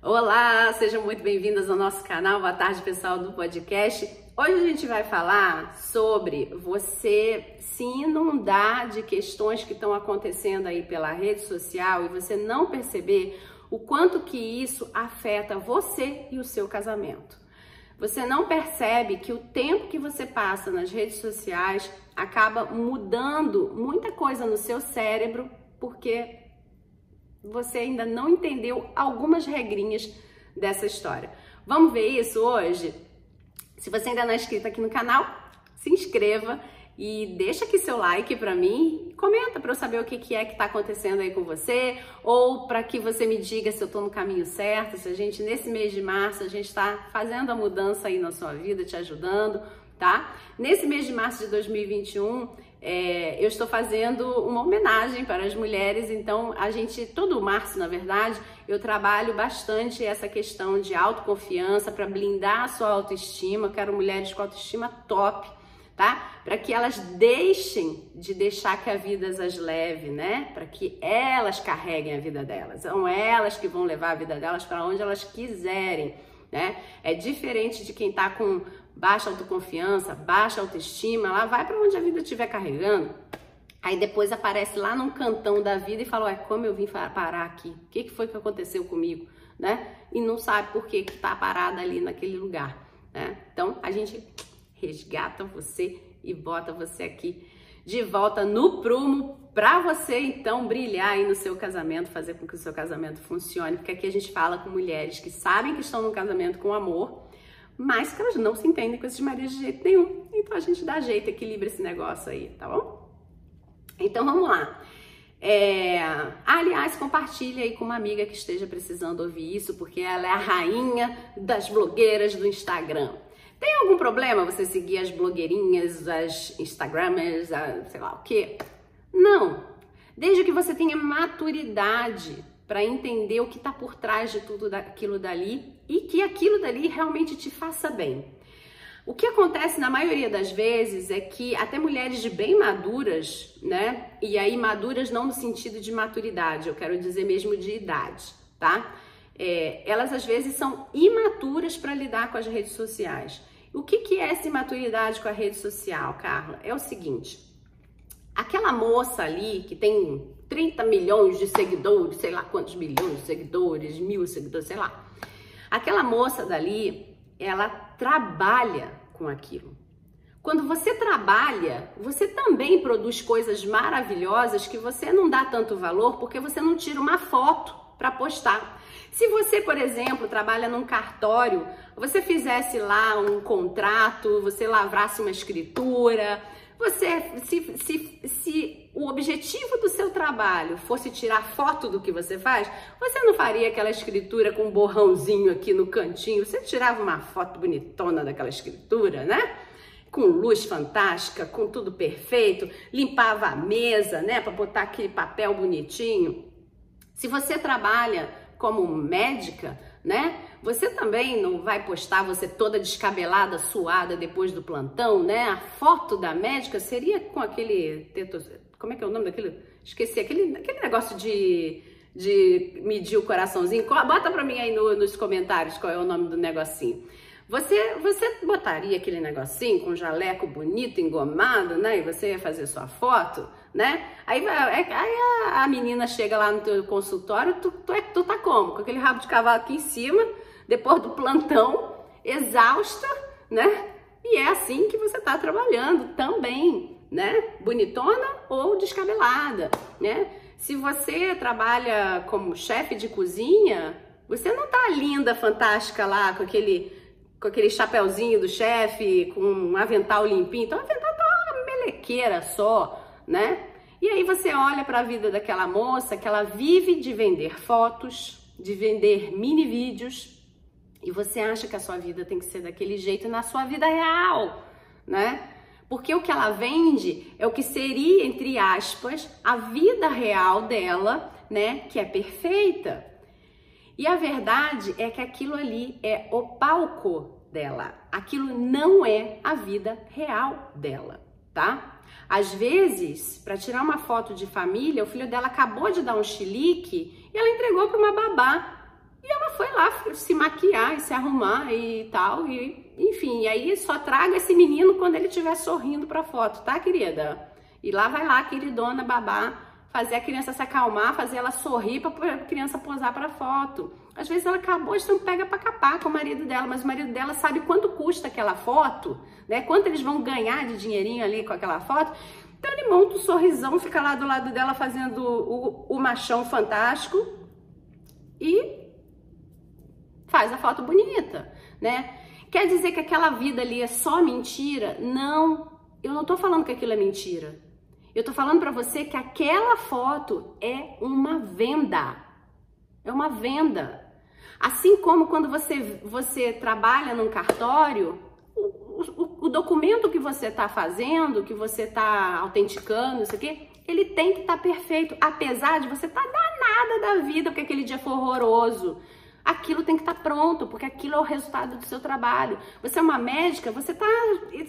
Olá, sejam muito bem-vindas ao nosso canal. Boa tarde, pessoal do podcast. Hoje a gente vai falar sobre você se inundar de questões que estão acontecendo aí pela rede social e você não perceber o quanto que isso afeta você e o seu casamento. Você não percebe que o tempo que você passa nas redes sociais acaba mudando muita coisa no seu cérebro, porque você ainda não entendeu algumas regrinhas dessa história. Vamos ver isso hoje? Se você ainda não é inscrito aqui no canal, se inscreva e deixa aqui seu like para mim, comenta para eu saber o que, que é que está acontecendo aí com você, ou para que você me diga se eu estou no caminho certo, se a gente nesse mês de março a gente está fazendo a mudança aí na sua vida, te ajudando, tá? Nesse mês de março de 2021 é, eu estou fazendo uma homenagem para as mulheres, então a gente, todo março, na verdade, eu trabalho bastante essa questão de autoconfiança para blindar a sua autoestima. Eu quero mulheres com autoestima top, tá? Para que elas deixem de deixar que a vida as leve, né? Para que elas carreguem a vida delas. São elas que vão levar a vida delas para onde elas quiserem, né? É diferente de quem tá com baixa autoconfiança, baixa autoestima, lá vai para onde a vida estiver carregando. Aí depois aparece lá num cantão da vida e fala, ué, como eu vim parar aqui? O que, que foi que aconteceu comigo? Né? E não sabe por que está parada ali naquele lugar. Né? Então a gente resgata você e bota você aqui de volta no prumo para você então brilhar aí no seu casamento, fazer com que o seu casamento funcione, porque aqui a gente fala com mulheres que sabem que estão no casamento com amor, mas que elas não se entendem com esses maridos de jeito nenhum. Então a gente dá jeito, equilibra esse negócio aí, tá bom? Então vamos lá. É... Aliás, compartilhe aí com uma amiga que esteja precisando ouvir isso, porque ela é a rainha das blogueiras do Instagram. Tem algum problema você seguir as blogueirinhas, as Instagramers, a, sei lá o quê? Não. Desde que você tenha maturidade para entender o que está por trás de tudo aquilo dali e que aquilo dali realmente te faça bem. O que acontece na maioria das vezes é que até mulheres de bem maduras, né? E aí maduras não no sentido de maturidade, eu quero dizer mesmo de idade, tá? É, elas às vezes são imaturas para lidar com as redes sociais. O que, que é essa imaturidade com a rede social, Carla? É o seguinte: aquela moça ali que tem 30 milhões de seguidores, sei lá quantos milhões de seguidores, mil seguidores, sei lá. Aquela moça dali, ela trabalha com aquilo. Quando você trabalha, você também produz coisas maravilhosas que você não dá tanto valor porque você não tira uma foto para postar. Se você, por exemplo, trabalha num cartório, você fizesse lá um contrato, você lavrasse uma escritura, você, se, se, se o objetivo do seu trabalho fosse tirar foto do que você faz, você não faria aquela escritura com um borrãozinho aqui no cantinho. Você tirava uma foto bonitona daquela escritura, né? Com luz fantástica, com tudo perfeito, limpava a mesa, né, para botar aquele papel bonitinho. Se você trabalha como médica, né? Você também não vai postar você toda descabelada, suada depois do plantão, né? A foto da médica seria com aquele como é que é o nome daquele? Esqueci, aquele, aquele negócio de, de medir o coraçãozinho. Bota pra mim aí no, nos comentários qual é o nome do negocinho. Você, você botaria aquele negocinho com jaleco bonito, engomado, né? E você ia fazer sua foto, né? Aí, é, aí a, a, menina chega lá no teu consultório, tu, tu, é, tu tá como? Com aquele rabo de cavalo aqui em cima, depois do plantão, exausta, né? E é assim que você tá trabalhando também, né? Bonitona ou descabelada, né? Se você trabalha como chefe de cozinha, você não tá linda, fantástica lá com aquele com aquele chapéuzinho do chefe, com um avental limpinho. Então, o avental tá uma melequeira só, né? E aí você olha para a vida daquela moça que ela vive de vender fotos, de vender mini vídeos, e você acha que a sua vida tem que ser daquele jeito na sua vida real, né? Porque o que ela vende é o que seria, entre aspas, a vida real dela, né? Que é perfeita. E a verdade é que aquilo ali é o palco dela. Aquilo não é a vida real dela, tá? Às vezes, para tirar uma foto de família, o filho dela acabou de dar um chilique e ela entregou para uma babá. Foi lá se maquiar e se arrumar e tal. E, enfim, e aí só traga esse menino quando ele estiver sorrindo para foto, tá, querida? E lá vai lá, queridona babá, fazer a criança se acalmar, fazer ela sorrir para a criança posar para foto. Às vezes ela acabou de não pega para capar com o marido dela, mas o marido dela sabe quanto custa aquela foto, né? Quanto eles vão ganhar de dinheirinho ali com aquela foto. Então ele monta um sorrisão, fica lá do lado dela fazendo o, o machão fantástico e faz a foto bonita, né? Quer dizer que aquela vida ali é só mentira? Não, eu não tô falando que aquilo é mentira. Eu tô falando para você que aquela foto é uma venda. É uma venda. Assim como quando você, você trabalha num cartório, o, o, o documento que você está fazendo, que você está autenticando, isso aqui, ele tem que estar tá perfeito, apesar de você estar tá danada da vida, porque aquele dia foi horroroso. Aquilo tem que estar tá pronto, porque aquilo é o resultado do seu trabalho. Você é uma médica, você está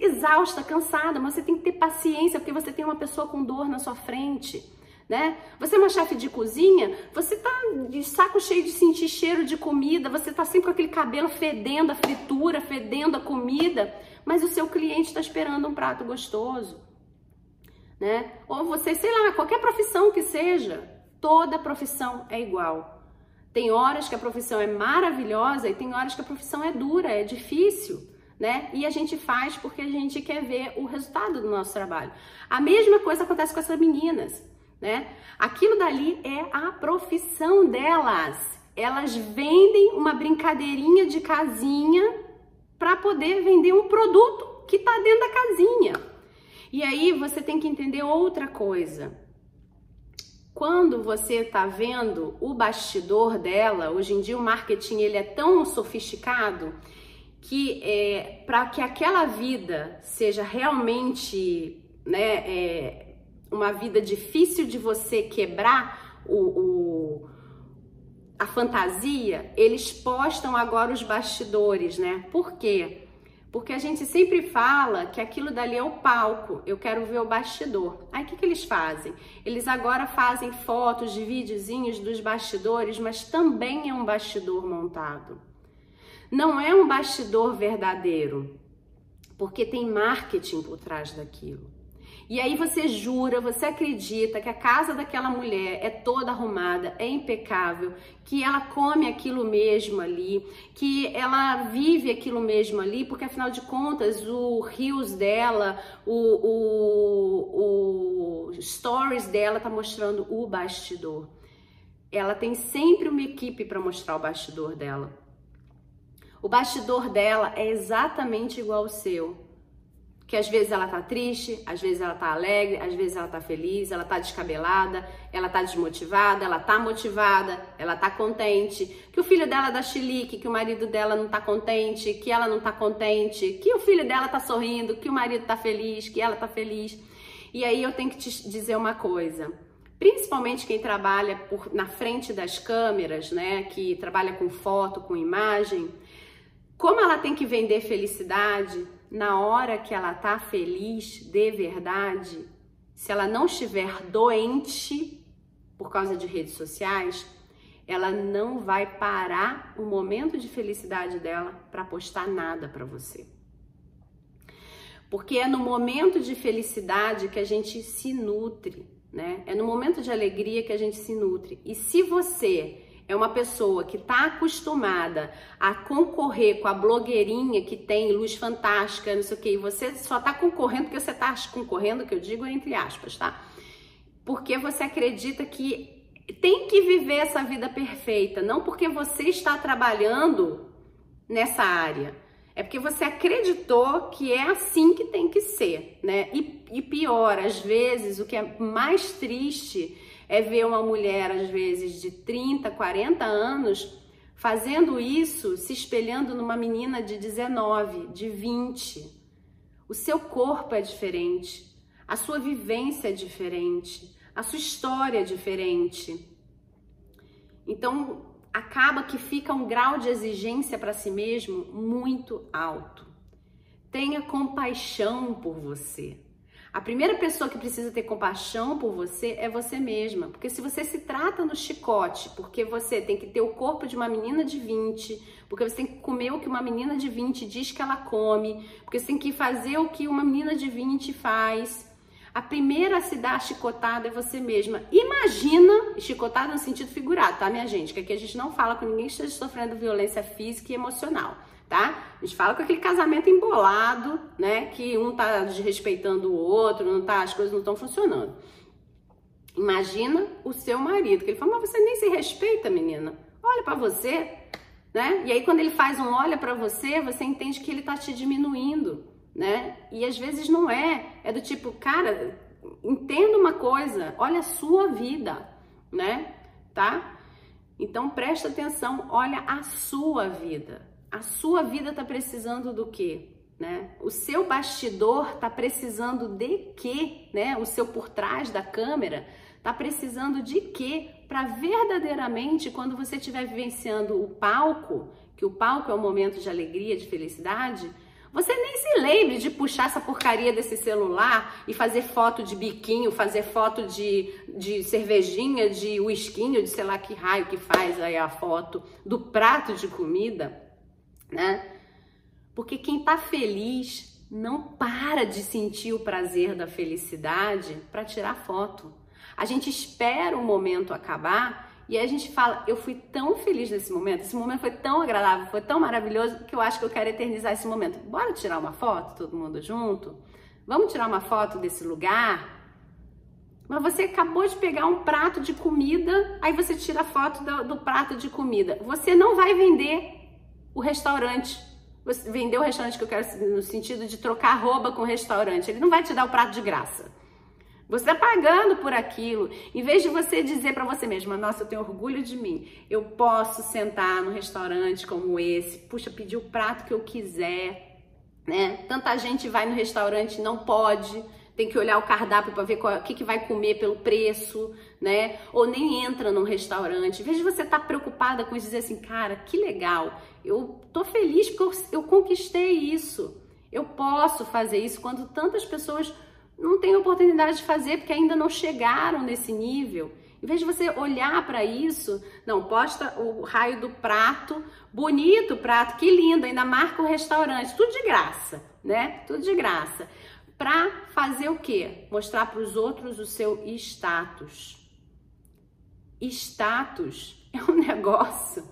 exausta, cansada, mas você tem que ter paciência, porque você tem uma pessoa com dor na sua frente né? Você é uma chefe de cozinha, você tá de saco cheio de sentir cheiro de comida, você tá sempre com aquele cabelo fedendo a fritura, fedendo a comida, mas o seu cliente está esperando um prato gostoso, né? Ou você, sei lá, qualquer profissão que seja, toda profissão é igual. Tem horas que a profissão é maravilhosa e tem horas que a profissão é dura, é difícil. Né? E a gente faz porque a gente quer ver o resultado do nosso trabalho. A mesma coisa acontece com essas meninas né? Aquilo dali é a profissão delas. Elas vendem uma brincadeirinha de casinha para poder vender um produto que está dentro da casinha. E aí você tem que entender outra coisa. Quando você está vendo o bastidor dela, hoje em dia o marketing ele é tão sofisticado que é, para que aquela vida seja realmente né, é, uma vida difícil de você quebrar o, o, a fantasia, eles postam agora os bastidores, né? Por quê? Porque a gente sempre fala que aquilo dali é o palco, eu quero ver o bastidor. Aí o que, que eles fazem? Eles agora fazem fotos de videozinhos dos bastidores, mas também é um bastidor montado. Não é um bastidor verdadeiro, porque tem marketing por trás daquilo. E aí você jura, você acredita que a casa daquela mulher é toda arrumada, é impecável, que ela come aquilo mesmo ali, que ela vive aquilo mesmo ali, porque afinal de contas o rios dela, o, o, o stories dela tá mostrando o bastidor. Ela tem sempre uma equipe para mostrar o bastidor dela. O bastidor dela é exatamente igual ao seu que às vezes ela tá triste, às vezes ela tá alegre, às vezes ela tá feliz, ela tá descabelada, ela tá desmotivada, ela tá motivada, ela tá contente, que o filho dela dá chilique, que o marido dela não tá contente, que ela não tá contente, que o filho dela tá sorrindo, que o marido tá feliz, que ela tá feliz. E aí eu tenho que te dizer uma coisa, principalmente quem trabalha por, na frente das câmeras, né, que trabalha com foto, com imagem, como ela tem que vender felicidade, na hora que ela tá feliz de verdade, se ela não estiver doente por causa de redes sociais, ela não vai parar o momento de felicidade dela para postar nada para você. Porque é no momento de felicidade que a gente se nutre, né? É no momento de alegria que a gente se nutre. E se você é uma pessoa que está acostumada a concorrer com a blogueirinha que tem luz fantástica, não sei o que, e você só está concorrendo porque você está concorrendo, que eu digo entre aspas, tá? Porque você acredita que tem que viver essa vida perfeita, não porque você está trabalhando nessa área. É porque você acreditou que é assim que tem que ser, né? E, e pior, às vezes, o que é mais triste é ver uma mulher, às vezes, de 30, 40 anos fazendo isso, se espelhando numa menina de 19, de 20. O seu corpo é diferente, a sua vivência é diferente, a sua história é diferente. Então, acaba que fica um grau de exigência para si mesmo muito alto. Tenha compaixão por você. A primeira pessoa que precisa ter compaixão por você é você mesma. Porque se você se trata no chicote, porque você tem que ter o corpo de uma menina de 20, porque você tem que comer o que uma menina de 20 diz que ela come, porque você tem que fazer o que uma menina de 20 faz. A primeira a se dar chicotada é você mesma. Imagina, chicotada no sentido figurado, tá, minha gente? Que aqui a gente não fala com ninguém que esteja sofrendo violência física e emocional tá? A gente fala com aquele casamento embolado, né? Que um tá desrespeitando o outro, não tá, as coisas não estão funcionando. Imagina o seu marido, que ele fala, mas você nem se respeita, menina. Olha para você, né? E aí quando ele faz um olha para você, você entende que ele tá te diminuindo, né? E às vezes não é, é do tipo, cara, entenda uma coisa, olha a sua vida, né? Tá? Então presta atenção, olha a sua vida a sua vida está precisando do quê? Né? O seu bastidor está precisando de quê? Né? O seu por trás da câmera está precisando de quê? Para verdadeiramente, quando você estiver vivenciando o palco, que o palco é um momento de alegria, de felicidade, você nem se lembre de puxar essa porcaria desse celular e fazer foto de biquinho, fazer foto de, de cervejinha, de whiskinho, de sei lá que raio que faz aí a foto do prato de comida né? Porque quem está feliz não para de sentir o prazer da felicidade para tirar foto. A gente espera o momento acabar e a gente fala: Eu fui tão feliz nesse momento, esse momento foi tão agradável, foi tão maravilhoso que eu acho que eu quero eternizar esse momento. Bora tirar uma foto, todo mundo junto? Vamos tirar uma foto desse lugar? Mas você acabou de pegar um prato de comida, aí você tira a foto do, do prato de comida. Você não vai vender o restaurante. Você vendeu o restaurante que eu quero no sentido de trocar roupa com o restaurante. Ele não vai te dar o prato de graça. Você está pagando por aquilo. Em vez de você dizer para você mesma, nossa, eu tenho orgulho de mim, eu posso sentar no restaurante como esse, puxa, pedir o prato que eu quiser, né? Tanta gente vai no restaurante e não pode tem que olhar o cardápio para ver o que, que vai comer pelo preço, né? Ou nem entra num restaurante. Em vez de você estar tá preocupada com isso, dizer assim, cara, que legal, eu tô feliz porque eu, eu conquistei isso. Eu posso fazer isso quando tantas pessoas não têm oportunidade de fazer porque ainda não chegaram nesse nível. Em vez de você olhar para isso, não, posta o raio do prato, bonito prato, que lindo, ainda marca o restaurante, tudo de graça, né? Tudo de graça para fazer o quê? Mostrar para os outros o seu status. Status é um negócio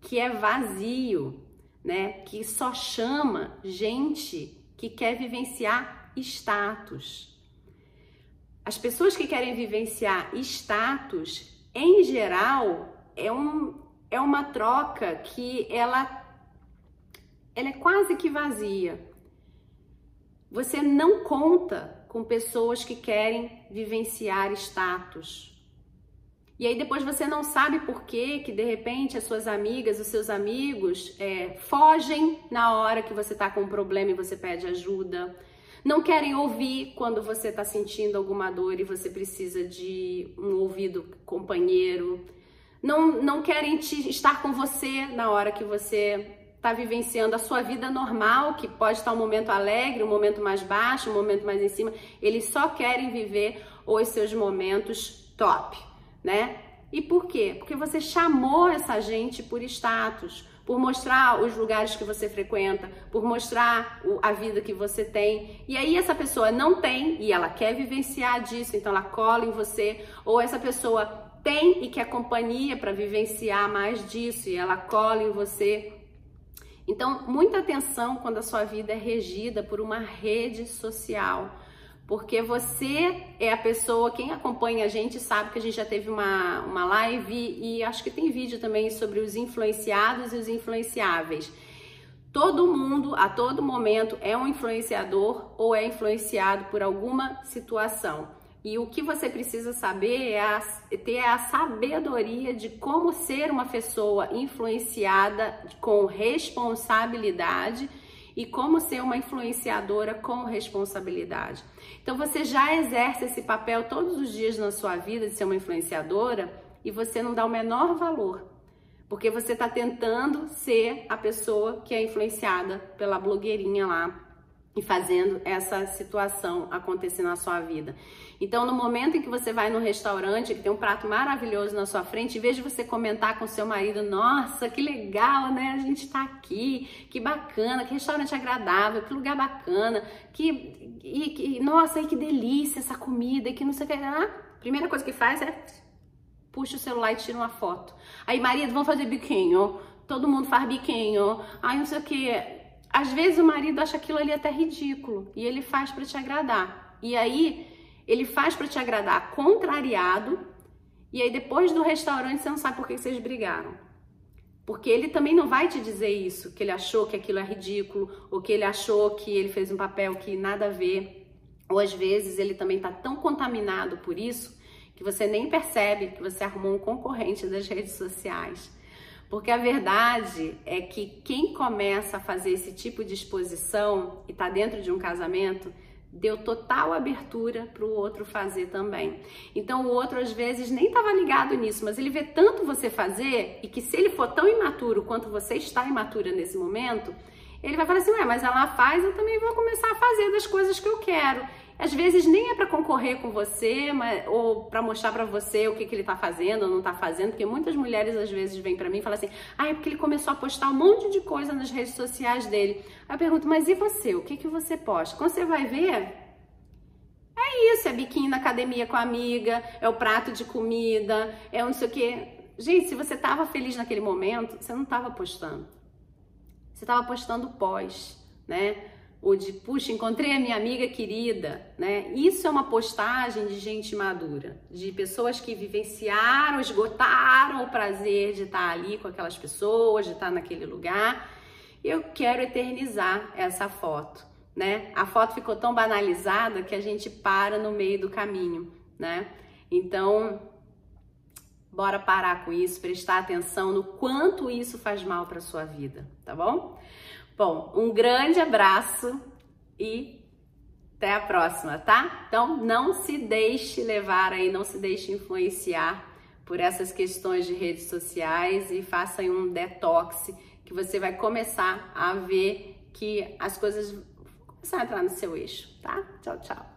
que é vazio, né? Que só chama gente que quer vivenciar status. As pessoas que querem vivenciar status, em geral, é, um, é uma troca que ela, ela é quase que vazia. Você não conta com pessoas que querem vivenciar status. E aí depois você não sabe por que que de repente as suas amigas, os seus amigos é, fogem na hora que você está com um problema e você pede ajuda. Não querem ouvir quando você está sentindo alguma dor e você precisa de um ouvido companheiro. Não, não querem te, estar com você na hora que você está vivenciando a sua vida normal, que pode estar um momento alegre, um momento mais baixo, um momento mais em cima, eles só querem viver os seus momentos top, né? E por quê? Porque você chamou essa gente por status, por mostrar os lugares que você frequenta, por mostrar a vida que você tem. E aí essa pessoa não tem e ela quer vivenciar disso, então ela cola em você, ou essa pessoa tem e quer companhia para vivenciar mais disso e ela cola em você então, muita atenção quando a sua vida é regida por uma rede social, porque você é a pessoa, quem acompanha a gente sabe que a gente já teve uma, uma live e acho que tem vídeo também sobre os influenciados e os influenciáveis. Todo mundo, a todo momento, é um influenciador ou é influenciado por alguma situação. E o que você precisa saber é, a, ter a sabedoria de como ser uma pessoa influenciada com responsabilidade e como ser uma influenciadora com responsabilidade. Então você já exerce esse papel todos os dias na sua vida de ser uma influenciadora e você não dá o menor valor, porque você está tentando ser a pessoa que é influenciada pela blogueirinha lá e fazendo essa situação acontecer na sua vida. Então, no momento em que você vai no restaurante, que tem um prato maravilhoso na sua frente, em vez de você comentar com seu marido, nossa, que legal, né? A gente tá aqui, que bacana, que restaurante agradável, que lugar bacana, que, e, que nossa, que delícia essa comida, e que não sei o que. Ah, primeira coisa que faz é puxa o celular e tira uma foto. Aí, marido, vamos fazer biquinho. Todo mundo faz biquinho. Aí, não sei o que às vezes o marido acha aquilo ali até ridículo e ele faz para te agradar. E aí ele faz para te agradar contrariado, e aí depois do restaurante você não sabe por que vocês brigaram. Porque ele também não vai te dizer isso, que ele achou que aquilo é ridículo, ou que ele achou que ele fez um papel que nada a ver. Ou às vezes ele também está tão contaminado por isso que você nem percebe que você arrumou um concorrente das redes sociais. Porque a verdade é que quem começa a fazer esse tipo de exposição e está dentro de um casamento, deu total abertura para o outro fazer também. Então o outro às vezes nem estava ligado nisso, mas ele vê tanto você fazer e que se ele for tão imaturo quanto você está imatura nesse momento, ele vai falar assim: Ué, mas ela faz, eu também vou começar a fazer das coisas que eu quero. Às vezes nem é para concorrer com você, mas, ou para mostrar para você o que, que ele tá fazendo ou não tá fazendo, porque muitas mulheres às vezes vêm para mim e falam assim: ah, é porque ele começou a postar um monte de coisa nas redes sociais dele. Aí eu pergunto: mas e você? O que, que você posta? Quando você vai ver, é isso: é biquíni na academia com a amiga, é o prato de comida, é não sei o quê. Gente, se você tava feliz naquele momento, você não tava postando. Você tava postando pós, né? Ou de puxa, encontrei a minha amiga querida, né? Isso é uma postagem de gente madura, de pessoas que vivenciaram, esgotaram o prazer de estar ali com aquelas pessoas, de estar naquele lugar. Eu quero eternizar essa foto, né? A foto ficou tão banalizada que a gente para no meio do caminho, né? Então, bora parar com isso, prestar atenção no quanto isso faz mal para sua vida, tá bom? Bom, um grande abraço e até a próxima, tá? Então não se deixe levar aí, não se deixe influenciar por essas questões de redes sociais e faça um detox que você vai começar a ver que as coisas vão a entrar no seu eixo, tá? Tchau, tchau.